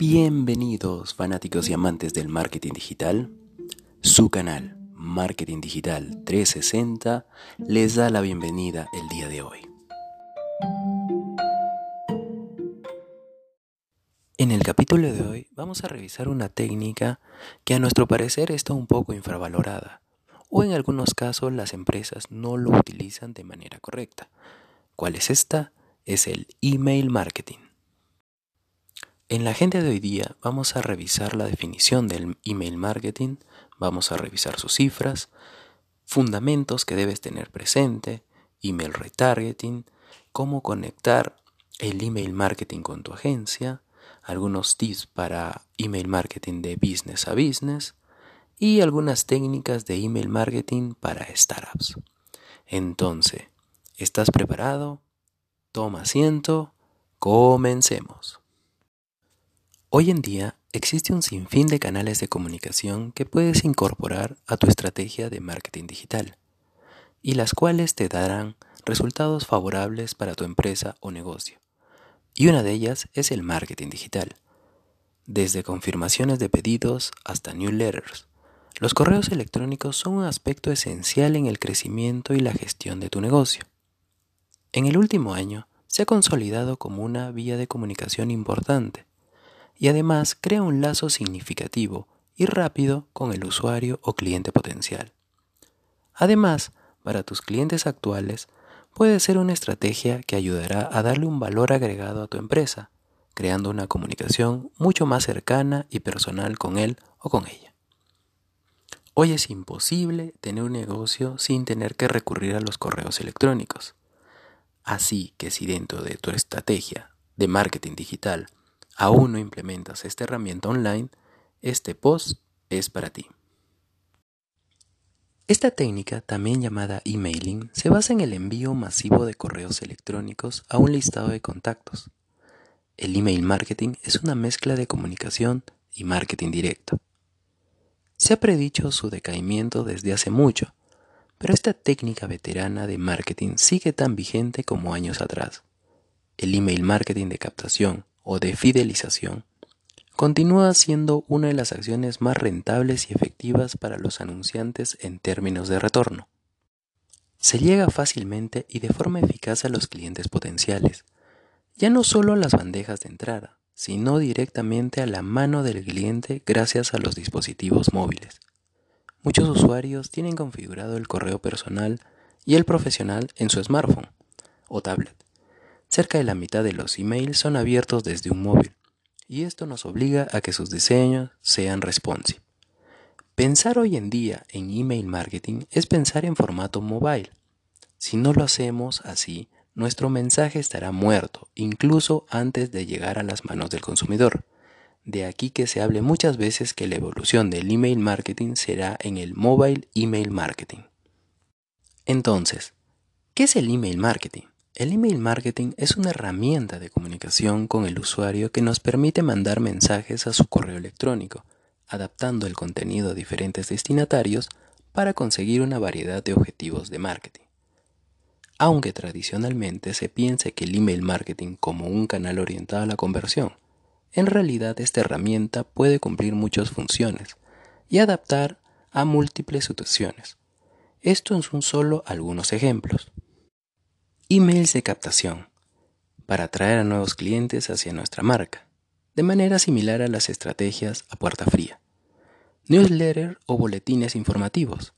Bienvenidos fanáticos y amantes del marketing digital. Su canal Marketing Digital 360 les da la bienvenida el día de hoy. En el capítulo de hoy vamos a revisar una técnica que a nuestro parecer está un poco infravalorada o en algunos casos las empresas no lo utilizan de manera correcta. ¿Cuál es esta? Es el email marketing. En la agenda de hoy día vamos a revisar la definición del email marketing, vamos a revisar sus cifras, fundamentos que debes tener presente, email retargeting, cómo conectar el email marketing con tu agencia, algunos tips para email marketing de business a business y algunas técnicas de email marketing para startups. Entonces, ¿estás preparado? Toma asiento, comencemos. Hoy en día existe un sinfín de canales de comunicación que puedes incorporar a tu estrategia de marketing digital y las cuales te darán resultados favorables para tu empresa o negocio. Y una de ellas es el marketing digital. Desde confirmaciones de pedidos hasta newsletters, los correos electrónicos son un aspecto esencial en el crecimiento y la gestión de tu negocio. En el último año se ha consolidado como una vía de comunicación importante y además crea un lazo significativo y rápido con el usuario o cliente potencial. Además, para tus clientes actuales, puede ser una estrategia que ayudará a darle un valor agregado a tu empresa, creando una comunicación mucho más cercana y personal con él o con ella. Hoy es imposible tener un negocio sin tener que recurrir a los correos electrónicos. Así que si dentro de tu estrategia de marketing digital aún no implementas esta herramienta online, este post es para ti. Esta técnica, también llamada emailing, se basa en el envío masivo de correos electrónicos a un listado de contactos. El email marketing es una mezcla de comunicación y marketing directo. Se ha predicho su decaimiento desde hace mucho, pero esta técnica veterana de marketing sigue tan vigente como años atrás. El email marketing de captación o de fidelización continúa siendo una de las acciones más rentables y efectivas para los anunciantes en términos de retorno. Se llega fácilmente y de forma eficaz a los clientes potenciales, ya no solo a las bandejas de entrada, sino directamente a la mano del cliente gracias a los dispositivos móviles. Muchos usuarios tienen configurado el correo personal y el profesional en su smartphone o tablet. Cerca de la mitad de los emails son abiertos desde un móvil, y esto nos obliga a que sus diseños sean responsive. Pensar hoy en día en email marketing es pensar en formato mobile. Si no lo hacemos así, nuestro mensaje estará muerto, incluso antes de llegar a las manos del consumidor. De aquí que se hable muchas veces que la evolución del email marketing será en el mobile email marketing. Entonces, ¿qué es el email marketing? El email marketing es una herramienta de comunicación con el usuario que nos permite mandar mensajes a su correo electrónico, adaptando el contenido a diferentes destinatarios para conseguir una variedad de objetivos de marketing. Aunque tradicionalmente se piense que el email marketing como un canal orientado a la conversión, en realidad esta herramienta puede cumplir muchas funciones y adaptar a múltiples situaciones. Esto son solo algunos ejemplos. Emails de captación para atraer a nuevos clientes hacia nuestra marca, de manera similar a las estrategias a puerta fría. Newsletter o boletines informativos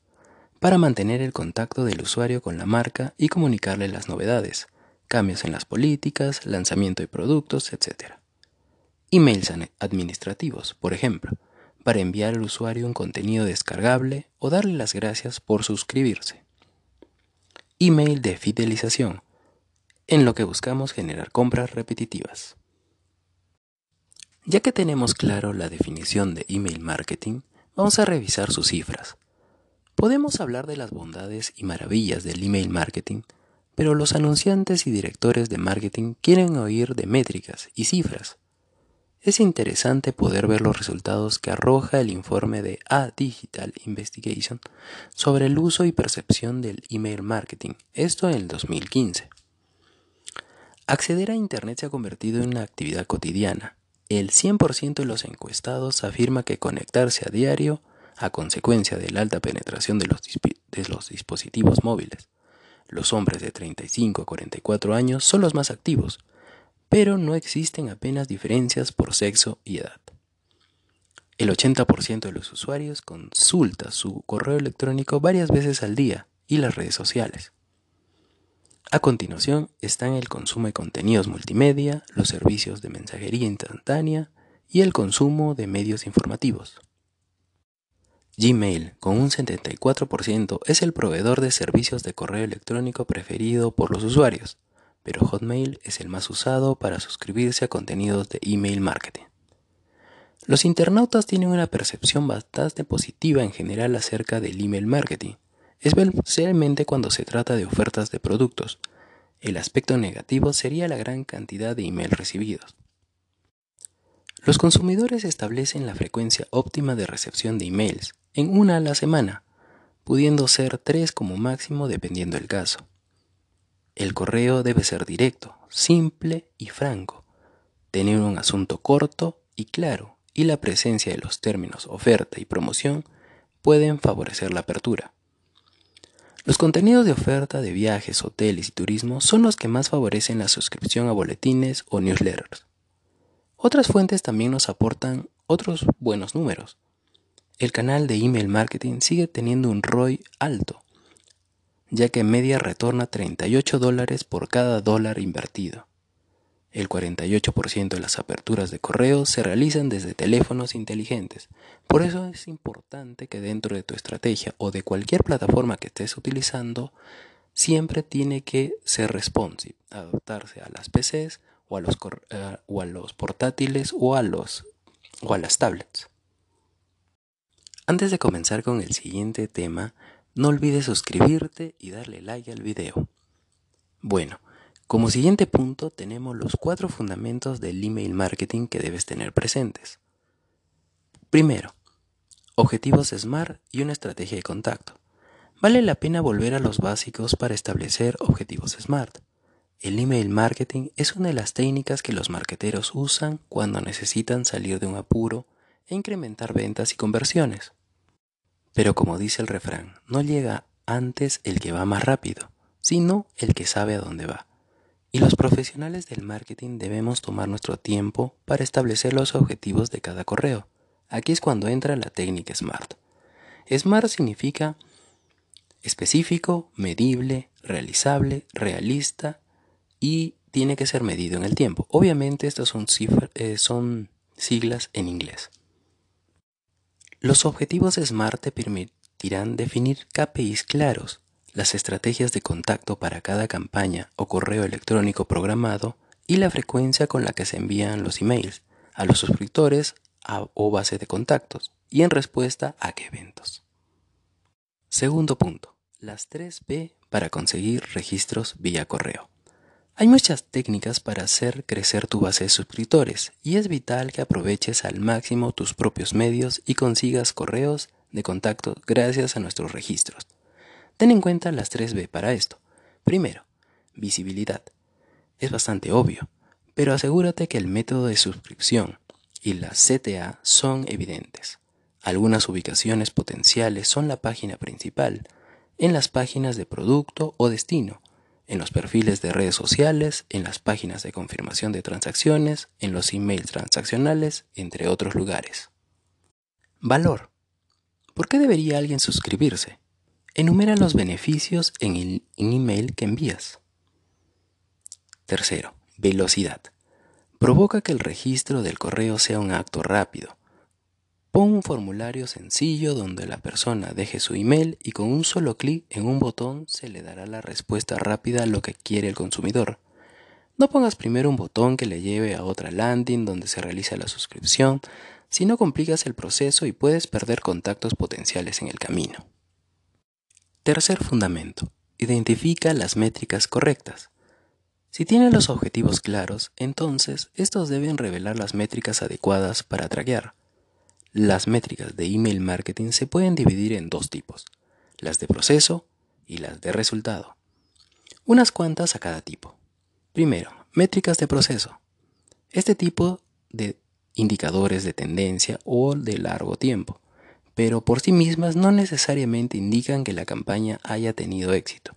para mantener el contacto del usuario con la marca y comunicarle las novedades, cambios en las políticas, lanzamiento de productos, etc. Emails administrativos, por ejemplo, para enviar al usuario un contenido descargable o darle las gracias por suscribirse email de fidelización, en lo que buscamos generar compras repetitivas. Ya que tenemos claro la definición de email marketing, vamos a revisar sus cifras. Podemos hablar de las bondades y maravillas del email marketing, pero los anunciantes y directores de marketing quieren oír de métricas y cifras, es interesante poder ver los resultados que arroja el informe de A Digital Investigation sobre el uso y percepción del email marketing, esto en el 2015. Acceder a Internet se ha convertido en una actividad cotidiana. El 100% de los encuestados afirma que conectarse a diario, a consecuencia de la alta penetración de los, de los dispositivos móviles, los hombres de 35 a 44 años son los más activos, pero no existen apenas diferencias por sexo y edad. El 80% de los usuarios consulta su correo electrónico varias veces al día y las redes sociales. A continuación están el consumo de contenidos multimedia, los servicios de mensajería instantánea y el consumo de medios informativos. Gmail, con un 74%, es el proveedor de servicios de correo electrónico preferido por los usuarios, pero Hotmail es el más usado para suscribirse a contenidos de email marketing. Los internautas tienen una percepción bastante positiva en general acerca del email marketing, especialmente cuando se trata de ofertas de productos. El aspecto negativo sería la gran cantidad de emails recibidos. Los consumidores establecen la frecuencia óptima de recepción de emails en una a la semana, pudiendo ser tres como máximo dependiendo del caso. El correo debe ser directo, simple y franco, tener un asunto corto y claro, y la presencia de los términos oferta y promoción pueden favorecer la apertura. Los contenidos de oferta de viajes, hoteles y turismo son los que más favorecen la suscripción a boletines o newsletters. Otras fuentes también nos aportan otros buenos números. El canal de email marketing sigue teniendo un ROI alto, ya que media retorna 38 dólares por cada dólar invertido. El 48% de las aperturas de correo se realizan desde teléfonos inteligentes. Por eso es importante que dentro de tu estrategia o de cualquier plataforma que estés utilizando, siempre tiene que ser responsive, adaptarse a las PCs o a los, eh, o a los portátiles o a, los, o a las tablets. Antes de comenzar con el siguiente tema, no olvides suscribirte y darle like al video. Bueno, como siguiente punto tenemos los cuatro fundamentos del email marketing que debes tener presentes. Primero, objetivos SMART y una estrategia de contacto. Vale la pena volver a los básicos para establecer objetivos SMART. El email marketing es una de las técnicas que los marketeros usan cuando necesitan salir de un apuro e incrementar ventas y conversiones. Pero como dice el refrán, no llega antes el que va más rápido, sino el que sabe a dónde va. Y los profesionales del marketing debemos tomar nuestro tiempo para establecer los objetivos de cada correo. Aquí es cuando entra la técnica SMART. SMART significa específico, medible, realizable, realista y tiene que ser medido en el tiempo. Obviamente estas son, eh, son siglas en inglés. Los objetivos SMART te permitirán definir KPIs claros las estrategias de contacto para cada campaña o correo electrónico programado y la frecuencia con la que se envían los emails a los suscriptores o base de contactos y en respuesta a qué eventos. Segundo punto, las 3B para conseguir registros vía correo. Hay muchas técnicas para hacer crecer tu base de suscriptores y es vital que aproveches al máximo tus propios medios y consigas correos de contacto gracias a nuestros registros. Ten en cuenta las 3B para esto. Primero, visibilidad. Es bastante obvio, pero asegúrate que el método de suscripción y la CTA son evidentes. Algunas ubicaciones potenciales son la página principal, en las páginas de producto o destino, en los perfiles de redes sociales, en las páginas de confirmación de transacciones, en los emails transaccionales, entre otros lugares. Valor. ¿Por qué debería alguien suscribirse? Enumera los beneficios en el email que envías. Tercero, velocidad. Provoca que el registro del correo sea un acto rápido. Pon un formulario sencillo donde la persona deje su email y con un solo clic en un botón se le dará la respuesta rápida a lo que quiere el consumidor. No pongas primero un botón que le lleve a otra landing donde se realiza la suscripción, si no complicas el proceso y puedes perder contactos potenciales en el camino. Tercer fundamento. Identifica las métricas correctas. Si tienes los objetivos claros, entonces estos deben revelar las métricas adecuadas para traquear. Las métricas de email marketing se pueden dividir en dos tipos, las de proceso y las de resultado. Unas cuantas a cada tipo. Primero, métricas de proceso. Este tipo de indicadores de tendencia o de largo tiempo, pero por sí mismas no necesariamente indican que la campaña haya tenido éxito.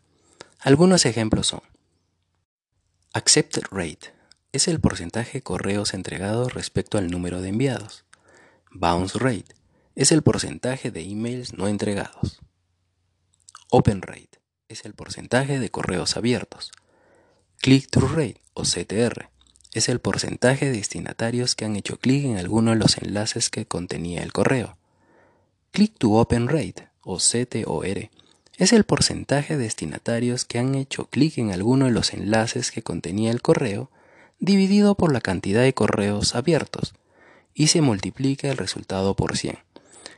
Algunos ejemplos son Accepted Rate es el porcentaje de correos entregados respecto al número de enviados. Bounce Rate es el porcentaje de emails no entregados. Open Rate es el porcentaje de correos abiertos. Click-through rate o CTR es el porcentaje de destinatarios que han hecho clic en alguno de los enlaces que contenía el correo. Click-to-open rate o CTOR es el porcentaje de destinatarios que han hecho clic en alguno de los enlaces que contenía el correo dividido por la cantidad de correos abiertos y se multiplica el resultado por 100.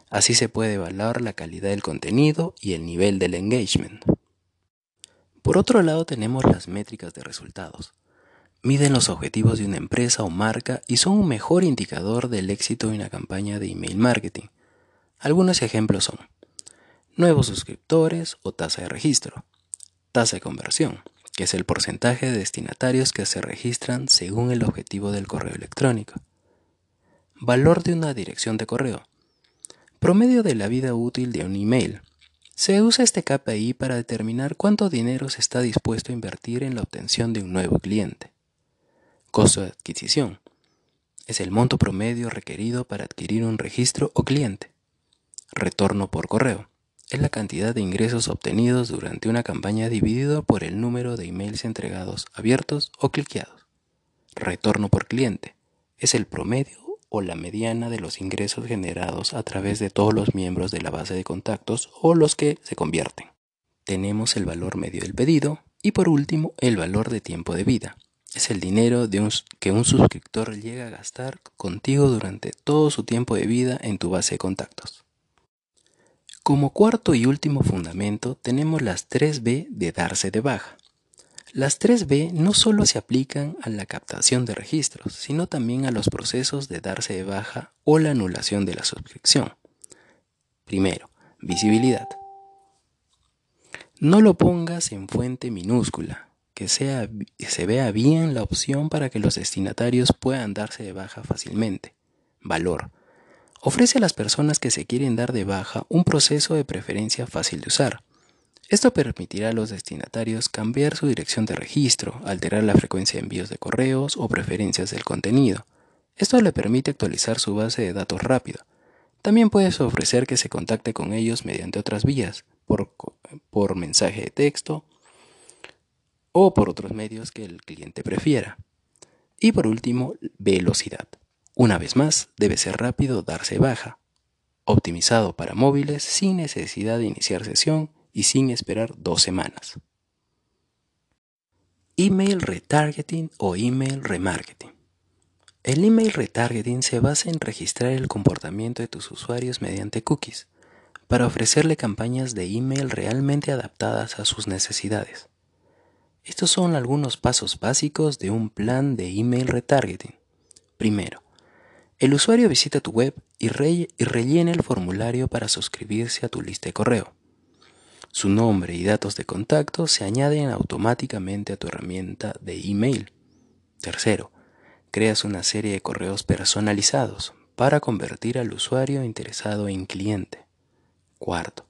Así se puede evaluar la calidad del contenido y el nivel del engagement. Por otro lado tenemos las métricas de resultados. Miden los objetivos de una empresa o marca y son un mejor indicador del éxito de una campaña de email marketing. Algunos ejemplos son nuevos suscriptores o tasa de registro, tasa de conversión, que es el porcentaje de destinatarios que se registran según el objetivo del correo electrónico, valor de una dirección de correo, promedio de la vida útil de un email, se usa este KPI para determinar cuánto dinero se está dispuesto a invertir en la obtención de un nuevo cliente. Costo de adquisición. Es el monto promedio requerido para adquirir un registro o cliente. Retorno por correo. Es la cantidad de ingresos obtenidos durante una campaña dividido por el número de emails entregados abiertos o cliqueados. Retorno por cliente. Es el promedio o la mediana de los ingresos generados a través de todos los miembros de la base de contactos o los que se convierten. Tenemos el valor medio del pedido y por último el valor de tiempo de vida. Es el dinero que un suscriptor llega a gastar contigo durante todo su tiempo de vida en tu base de contactos. Como cuarto y último fundamento tenemos las 3B de darse de baja. Las 3B no solo se aplican a la captación de registros, sino también a los procesos de darse de baja o la anulación de la suscripción. Primero, visibilidad. No lo pongas en fuente minúscula, que, sea, que se vea bien la opción para que los destinatarios puedan darse de baja fácilmente. Valor. Ofrece a las personas que se quieren dar de baja un proceso de preferencia fácil de usar esto permitirá a los destinatarios cambiar su dirección de registro, alterar la frecuencia de envíos de correos o preferencias del contenido. Esto le permite actualizar su base de datos rápido. También puedes ofrecer que se contacte con ellos mediante otras vías, por, por mensaje de texto o por otros medios que el cliente prefiera. Y por último, velocidad. Una vez más, debe ser rápido darse baja. Optimizado para móviles sin necesidad de iniciar sesión y sin esperar dos semanas. Email retargeting o email remarketing. El email retargeting se basa en registrar el comportamiento de tus usuarios mediante cookies para ofrecerle campañas de email realmente adaptadas a sus necesidades. Estos son algunos pasos básicos de un plan de email retargeting. Primero, el usuario visita tu web y, rellena el formulario para suscribirse a tu lista de correo. Su nombre y datos de contacto se añaden automáticamente a tu herramienta de email. Tercero, creas una serie de correos personalizados para convertir al usuario interesado en cliente. Cuarto,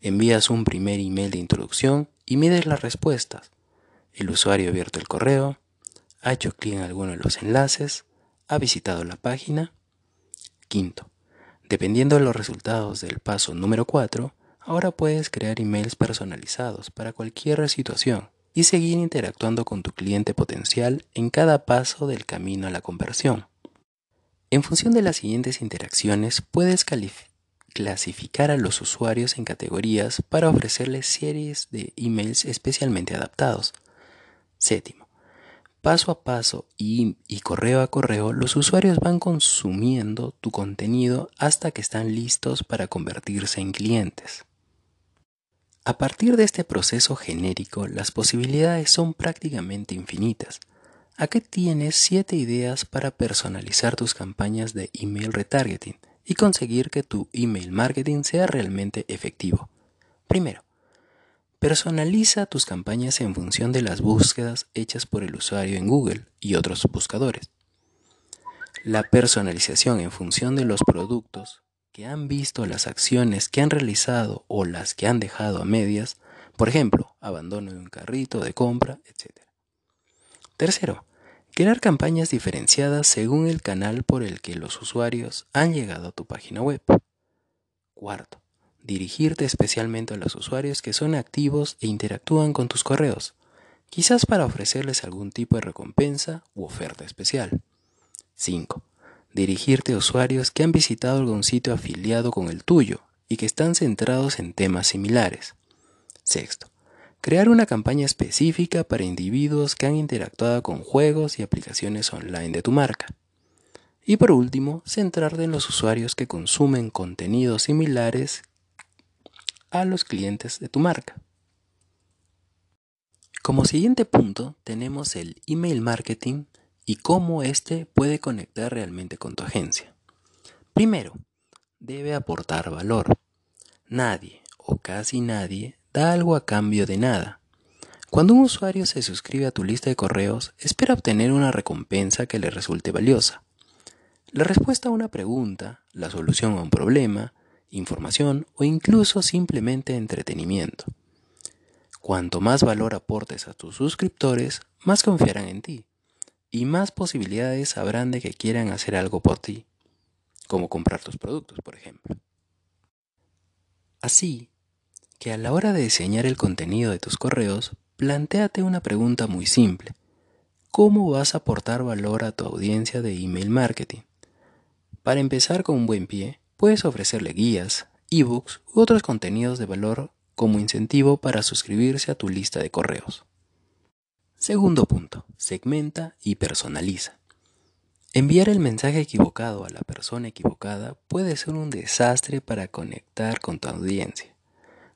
envías un primer email de introducción y mides las respuestas. El usuario ha abierto el correo, ha hecho clic en alguno de los enlaces, ha visitado la página. Quinto, dependiendo de los resultados del paso número 4, Ahora puedes crear emails personalizados para cualquier situación y seguir interactuando con tu cliente potencial en cada paso del camino a la conversión. En función de las siguientes interacciones, puedes clasificar a los usuarios en categorías para ofrecerles series de emails especialmente adaptados. Séptimo, paso a paso y, y, correo a correo, los usuarios van consumiendo tu contenido hasta que están listos para convertirse en clientes. A partir de este proceso genérico, las posibilidades son prácticamente infinitas. Aquí tienes 7 ideas para personalizar tus campañas de email retargeting y conseguir que tu email marketing sea realmente efectivo. Primero, personaliza tus campañas en función de las búsquedas hechas por el usuario en Google y otros buscadores. La personalización en función de los productos que han visto las acciones que han realizado o las que han dejado a medias, por ejemplo, abandono de un carrito de compra, etc. Tercero, crear campañas diferenciadas según el canal por el que los usuarios han llegado a tu página web. Cuarto, dirigirte especialmente a los usuarios que son activos e interactúan con tus correos, quizás para ofrecerles algún tipo de recompensa u oferta especial. 5. Dirigirte a usuarios que han visitado algún sitio afiliado con el tuyo y que están centrados en temas similares. Sexto, crear una campaña específica para individuos que han interactuado con juegos y aplicaciones online de tu marca. Y por último, centrarte en los usuarios que consumen contenidos similares a los clientes de tu marca. Como siguiente punto tenemos el email marketing y cómo éste puede conectar realmente con tu agencia. Primero, debe aportar valor. Nadie o casi nadie da algo a cambio de nada. Cuando un usuario se suscribe a tu lista de correos, espera obtener una recompensa que le resulte valiosa. La respuesta a una pregunta, la solución a un problema, información o incluso simplemente entretenimiento. Cuanto más valor aportes a tus suscriptores, más confiarán en ti y más posibilidades habrán de que quieran hacer algo por ti, como comprar tus productos, por ejemplo. Así que a la hora de diseñar el contenido de tus correos, plantéate una pregunta muy simple. ¿Cómo vas a aportar valor a tu audiencia de email marketing? Para empezar con un buen pie, puedes ofrecerle guías, ebooks u otros contenidos de valor como incentivo para suscribirse a tu lista de correos. Segundo punto, segmenta y personaliza. Enviar el mensaje equivocado a la persona equivocada puede ser un desastre para conectar con tu audiencia.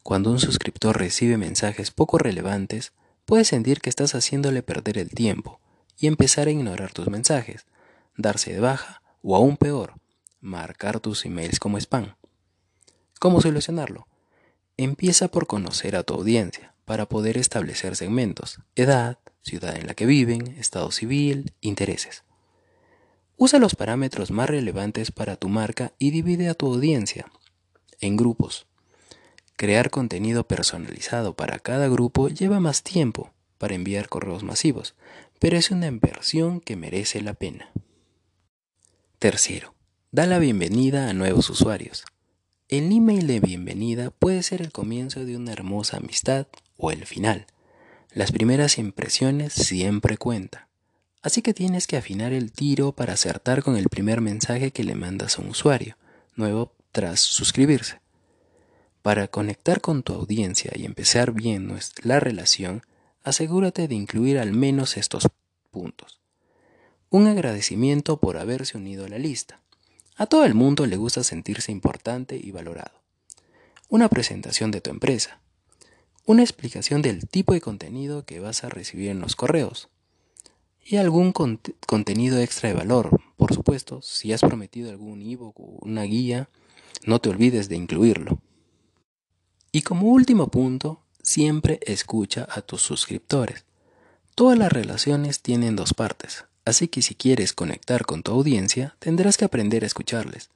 Cuando un suscriptor recibe mensajes poco relevantes, puede sentir que estás haciéndole perder el tiempo y empezar a ignorar tus mensajes, darse de baja o aún peor, marcar tus emails como spam. ¿Cómo solucionarlo? Empieza por conocer a tu audiencia para poder establecer segmentos, edad, ciudad en la que viven, estado civil, intereses. Usa los parámetros más relevantes para tu marca y divide a tu audiencia en grupos. Crear contenido personalizado para cada grupo lleva más tiempo para enviar correos masivos, pero es una inversión que merece la pena. Tercero, da la bienvenida a nuevos usuarios. El email de bienvenida puede ser el comienzo de una hermosa amistad o el final. Las primeras impresiones siempre cuentan, así que tienes que afinar el tiro para acertar con el primer mensaje que le mandas a un usuario nuevo tras suscribirse. Para conectar con tu audiencia y empezar bien la relación, asegúrate de incluir al menos estos puntos. Un agradecimiento por haberse unido a la lista. A todo el mundo le gusta sentirse importante y valorado. Una presentación de tu empresa una explicación del tipo de contenido que vas a recibir en los correos y algún contenido extra de valor. Por supuesto, si has prometido algún ebook o una guía, no te olvides de incluirlo. Y como último punto, siempre escucha a tus suscriptores. Todas las relaciones tienen dos partes, así que si quieres conectar con tu audiencia, tendrás que aprender a escucharles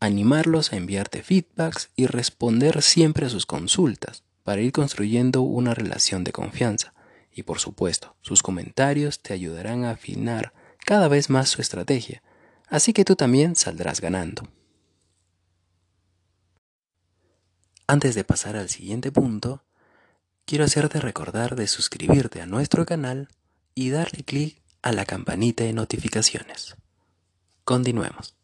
animarlos a enviarte feedbacks y responder siempre a sus consultas para ir construyendo una relación de confianza. Y por supuesto, sus comentarios te ayudarán a afinar cada vez más su estrategia, así que tú también saldrás ganando. Antes de pasar al siguiente punto, quiero hacerte recordar de suscribirte a nuestro canal y darle clic a la campanita de notificaciones. Continuemos.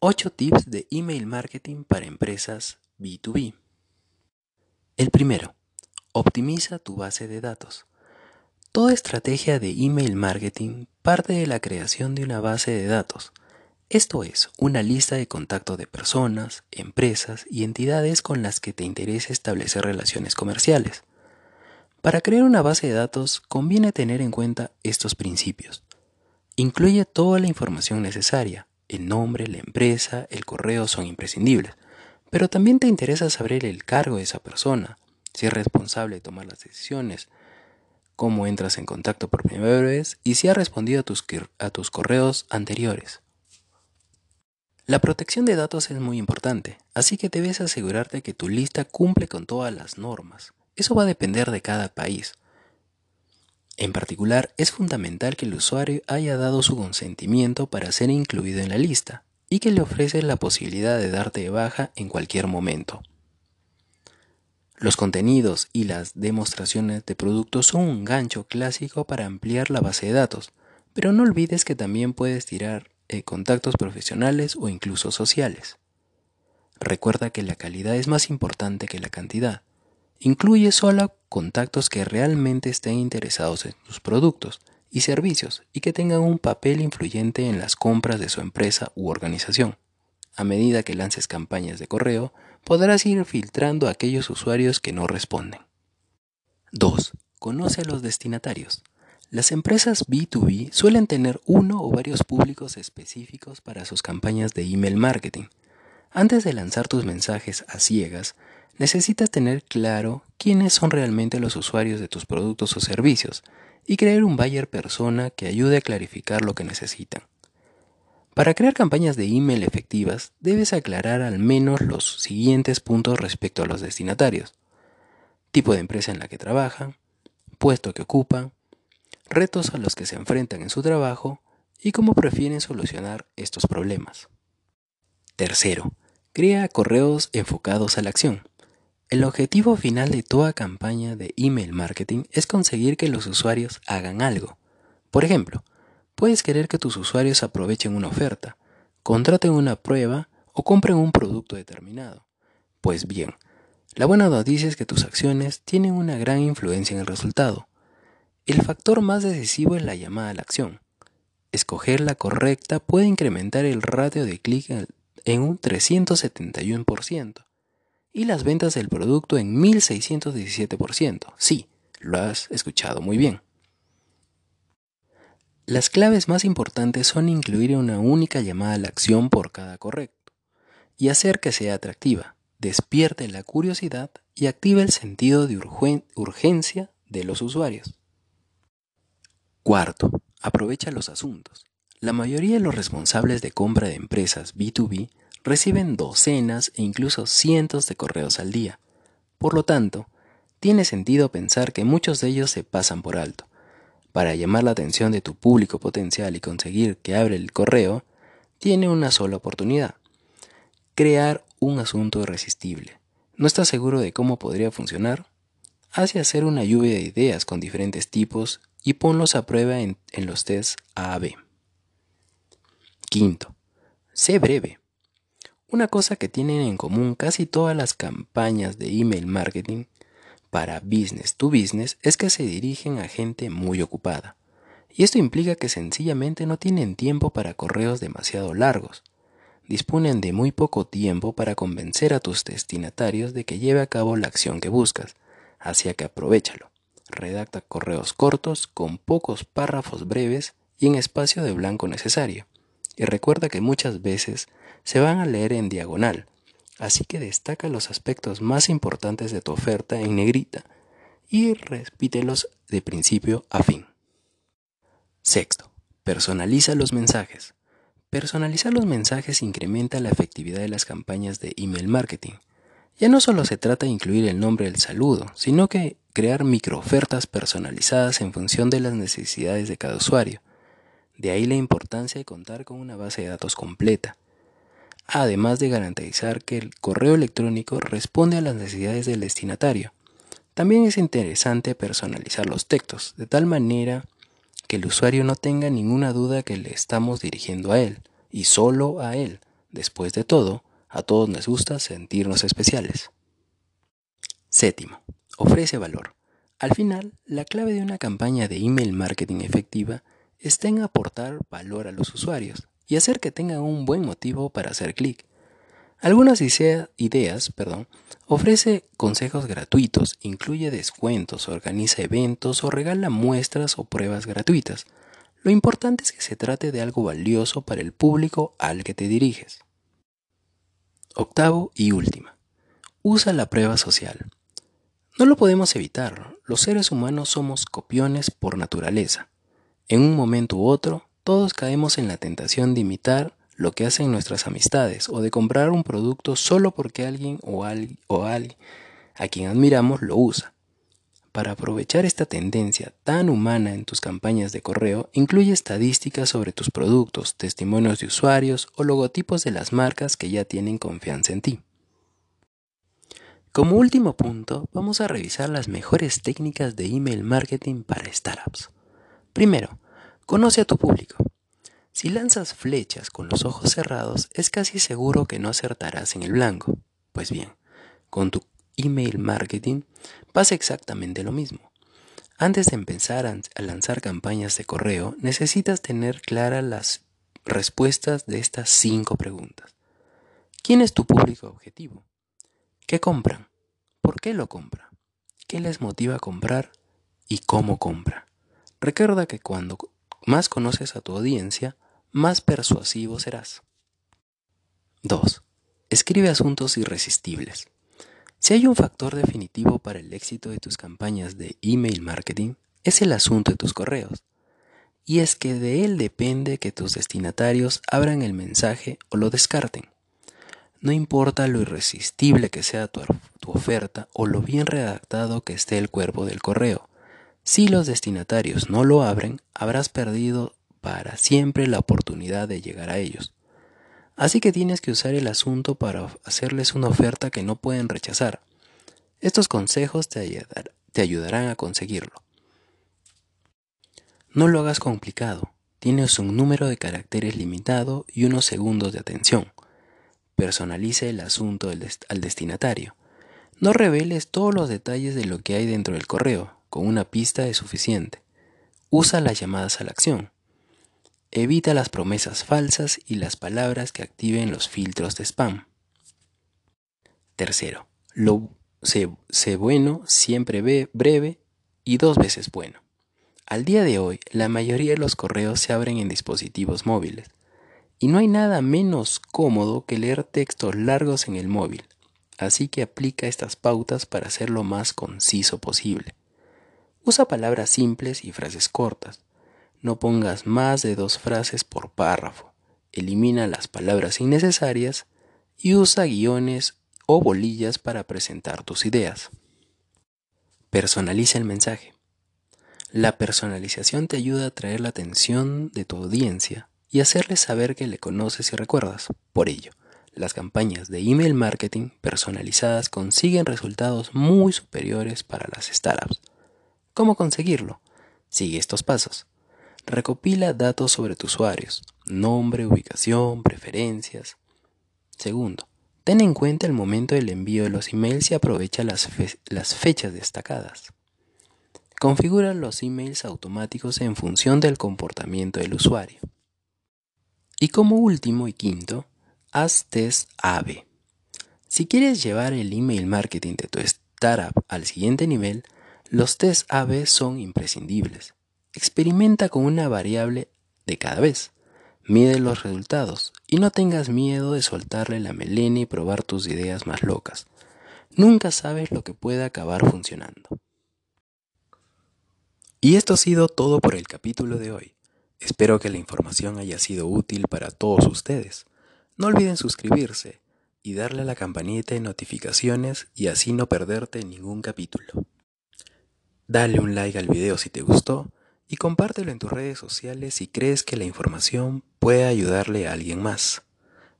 8 tips de email marketing para empresas B2B. El primero, optimiza tu base de datos. Toda estrategia de email marketing parte de la creación de una base de datos. Esto es, una lista de contacto de personas, empresas y entidades con las que te interesa establecer relaciones comerciales. Para crear una base de datos conviene tener en cuenta estos principios. Incluye toda la información necesaria, el nombre, la empresa, el correo son imprescindibles, pero también te interesa saber el cargo de esa persona, si es responsable de tomar las decisiones, cómo entras en contacto por primera vez y si ha respondido a tus, correos anteriores. La protección de datos es muy importante, así que debes asegurarte que tu lista cumple con todas las normas. Eso va a depender de cada país. En particular, es fundamental que el usuario haya dado su consentimiento para ser incluido en la lista y que le ofreces la posibilidad de darte de baja en cualquier momento. Los contenidos y las demostraciones de productos son un gancho clásico para ampliar la base de datos, pero no olvides que también puedes tirar eh, contactos profesionales o incluso sociales. Recuerda que la calidad es más importante que la cantidad. Incluye solo contactos que realmente estén interesados en tus productos y servicios y que tengan un papel influyente en las compras de su empresa u organización. A medida que lances campañas de correo, podrás ir filtrando a aquellos usuarios que no responden. 2. Conoce a los destinatarios. Las empresas B2B suelen tener uno o varios públicos específicos para sus campañas de email marketing. Antes de lanzar tus mensajes a ciegas, necesitas tener claro quiénes son realmente los usuarios de tus productos o servicios y crear un buyer persona que ayude a clarificar lo que necesitan. Para crear campañas de email efectivas, debes aclarar al menos los siguientes puntos respecto a los destinatarios. Tipo de empresa en la que trabajan, puesto que ocupan, retos a los que se enfrentan en su trabajo y cómo prefieren solucionar estos problemas. Tercero, crea correos enfocados a la acción. El objetivo final de toda campaña de email marketing es conseguir que los usuarios hagan algo. Por ejemplo, puedes querer que tus usuarios aprovechen una oferta, contraten una prueba o compren un producto determinado. Pues bien, la buena noticia es que tus acciones tienen una gran influencia en el resultado. El factor más decisivo es la llamada a la acción. Escoger la correcta puede incrementar el ratio de clic en un 371% y las ventas del producto en 1617%. Sí, lo has escuchado muy bien. Las claves más importantes son incluir una única llamada a la acción por cada correcto y hacer que sea atractiva, despierte la curiosidad y active el sentido de urgencia de los usuarios. Cuarto, aprovecha los asuntos. La mayoría de los responsables de compra de empresas B2B reciben docenas e incluso cientos de correos al día. Por lo tanto, tiene sentido pensar que muchos de ellos se pasan por alto. Para llamar la atención de tu público potencial y conseguir que abra el correo, tiene una sola oportunidad. Crear un asunto irresistible. ¿No estás seguro de cómo podría funcionar? Hace hacer una lluvia de ideas con diferentes tipos y ponlos a prueba en, los tests A-B. Quinto, sé breve. Una cosa que tienen en común casi todas las campañas de email marketing para business to business es que se dirigen a gente muy ocupada. Y esto implica que sencillamente no tienen tiempo para correos demasiado largos. Disponen de muy poco tiempo para convencer a tus destinatarios de que lleve a cabo la acción que buscas, así que aprovechalo. Redacta correos cortos con pocos párrafos breves y en espacio de blanco necesario. Y recuerda que muchas veces se van a leer en diagonal, así que destaca los aspectos más importantes de tu oferta en negrita y repítelos de principio a fin. Sexto, personaliza los mensajes. Personalizar los mensajes incrementa la efectividad de las campañas de email marketing. Ya no solo se trata de incluir el nombre del saludo, sino que crear microofertas personalizadas en función de las necesidades de cada usuario. De ahí la importancia de contar con una base de datos completa, además de garantizar que el correo electrónico responde a las necesidades del destinatario. También es interesante personalizar los textos, de tal manera que el usuario no tenga ninguna duda que le estamos dirigiendo a él, y solo a él. Después de todo, a todos nos gusta sentirnos especiales. Séptimo, ofrece valor. Al final, la clave de una campaña de email marketing efectiva está en aportar valor a los usuarios y hacer que tengan un buen motivo para hacer clic. Algunas ideas perdón, ofrece consejos gratuitos, incluye descuentos, organiza eventos o regala muestras o pruebas gratuitas. Lo importante es que se trate de algo valioso para el público al que te diriges. Octavo y última. Usa la prueba social. No lo podemos evitar, los seres humanos somos copiones por naturaleza. En un momento u otro, todos caemos en la tentación de imitar lo que hacen nuestras amistades o de comprar un producto solo porque alguien o, alguien o alguien a quien admiramos lo usa. Para aprovechar esta tendencia tan humana en tus campañas de correo, incluye estadísticas sobre tus productos, testimonios de usuarios o logotipos de las marcas que ya tienen confianza en ti. Como último punto, vamos a revisar las mejores técnicas de email marketing para startups. Primero, conoce a tu público. Si lanzas flechas con los ojos cerrados, es casi seguro que no acertarás en el blanco. Pues bien, con tu email marketing pasa exactamente lo mismo. Antes de empezar a lanzar campañas de correo, necesitas tener claras las respuestas de estas cinco preguntas. ¿Quién es tu público objetivo? ¿Qué compran? ¿Por qué lo compran? ¿Qué les motiva a comprar? ¿Y cómo compra? Recuerda que cuando más conoces a tu audiencia, más persuasivo serás. 2. Escribe asuntos irresistibles. Si hay un factor definitivo para el éxito de tus campañas de email marketing, es el asunto de tus correos. Y es que de él depende que tus destinatarios abran el mensaje o lo descarten. No importa lo irresistible que sea tu, tu, oferta o lo bien redactado que esté el cuerpo del correo. Si los destinatarios no lo abren, habrás perdido para siempre la oportunidad de llegar a ellos. Así que tienes que usar el asunto para hacerles una oferta que no pueden rechazar. Estos consejos te, ayudarán a conseguirlo. No lo hagas complicado. Tienes un número de caracteres limitado y unos segundos de atención. Personalice el asunto al destinatario. No reveles todos los detalles de lo que hay dentro del correo. Con una pista es suficiente. Usa las llamadas a la acción. Evita las promesas falsas y las palabras que activen los filtros de spam. Tercero, lo, sé, bueno, siempre ve, breve y dos veces bueno. Al día de hoy, la mayoría de los correos se abren en dispositivos móviles, y no hay nada menos cómodo que leer textos largos en el móvil, así que aplica estas pautas para ser lo más conciso posible. Usa palabras simples y frases cortas. No pongas más de dos frases por párrafo. Elimina las palabras innecesarias y usa guiones o bolillas para presentar tus ideas. Personaliza el mensaje. La personalización te ayuda a atraer la atención de tu audiencia y hacerles saber que le conoces y recuerdas. Por ello, las campañas de email marketing personalizadas consiguen resultados muy superiores para las startups. ¿Cómo conseguirlo? Sigue estos pasos. Recopila datos sobre tus usuarios, nombre, ubicación, preferencias. Segundo, ten en cuenta el momento del envío de los emails y aprovecha las, fechas destacadas. Configura los emails automáticos en función del comportamiento del usuario. Y como último y quinto, haz test AB. Si quieres llevar el email marketing de tu startup al siguiente nivel, los test AB son imprescindibles. Experimenta con una variable de cada vez. Mide los resultados y no tengas miedo de soltarle la melena y probar tus ideas más locas. Nunca sabes lo que puede acabar funcionando. Y esto ha sido todo por el capítulo de hoy. Espero que la información haya sido útil para todos ustedes. No olviden suscribirse y darle a la campanita de notificaciones y así no perderte ningún capítulo. Dale un like al video si te gustó y compártelo en tus redes sociales si crees que la información puede ayudarle a alguien más.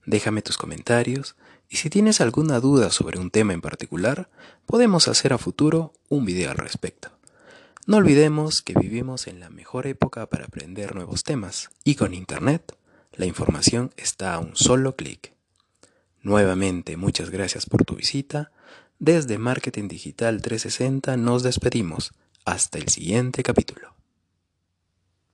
Déjame tus comentarios y si tienes alguna duda sobre un tema en particular, podemos hacer a futuro un video al respecto. No olvidemos que vivimos en la mejor época para aprender nuevos temas y con Internet la información está a un solo clic. Nuevamente muchas gracias por tu visita. Desde Marketing Digital 360 nos despedimos. Hasta el siguiente capítulo.